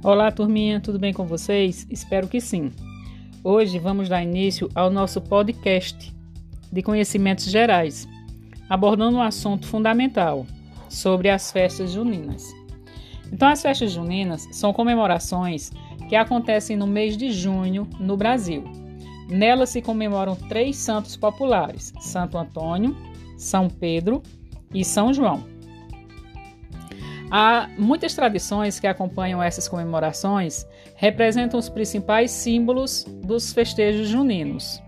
Olá, turminha, tudo bem com vocês? Espero que sim. Hoje vamos dar início ao nosso podcast de conhecimentos gerais, abordando um assunto fundamental sobre as festas juninas. Então, as festas juninas são comemorações que acontecem no mês de junho no Brasil. Nelas se comemoram três santos populares: Santo Antônio, São Pedro e São João. Há muitas tradições que acompanham essas comemorações, representam os principais símbolos dos festejos juninos,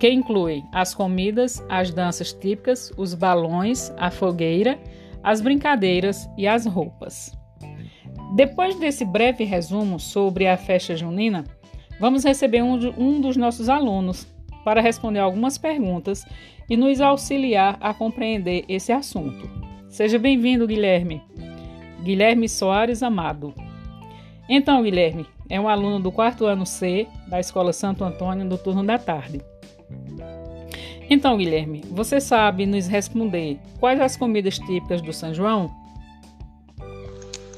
que incluem as comidas, as danças típicas, os balões, a fogueira, as brincadeiras e as roupas. Depois desse breve resumo sobre a festa junina, vamos receber um, um dos nossos alunos para responder algumas perguntas e nos auxiliar a compreender esse assunto. Seja bem-vindo, Guilherme. Guilherme Soares Amado. Então, Guilherme é um aluno do quarto ano C da Escola Santo Antônio do turno da tarde. Então, Guilherme, você sabe nos responder quais as comidas típicas do São João?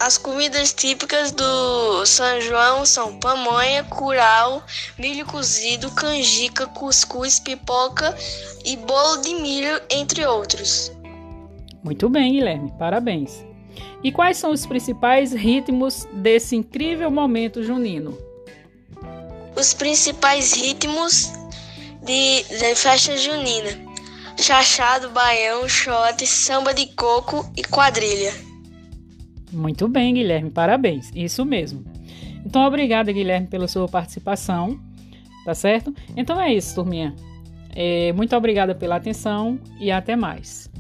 As comidas típicas do São João são pamonha, curau, milho cozido, canjica, cuscuz, pipoca e bolo de milho, entre outros. Muito bem, Guilherme, parabéns. E quais são os principais ritmos desse incrível momento junino? Os principais ritmos de, de festa junina: chachado, baião, shot, samba de coco e quadrilha. Muito bem, Guilherme, parabéns. Isso mesmo. Então, obrigada, Guilherme, pela sua participação, tá certo? Então é isso, turminha. É, muito obrigada pela atenção e até mais.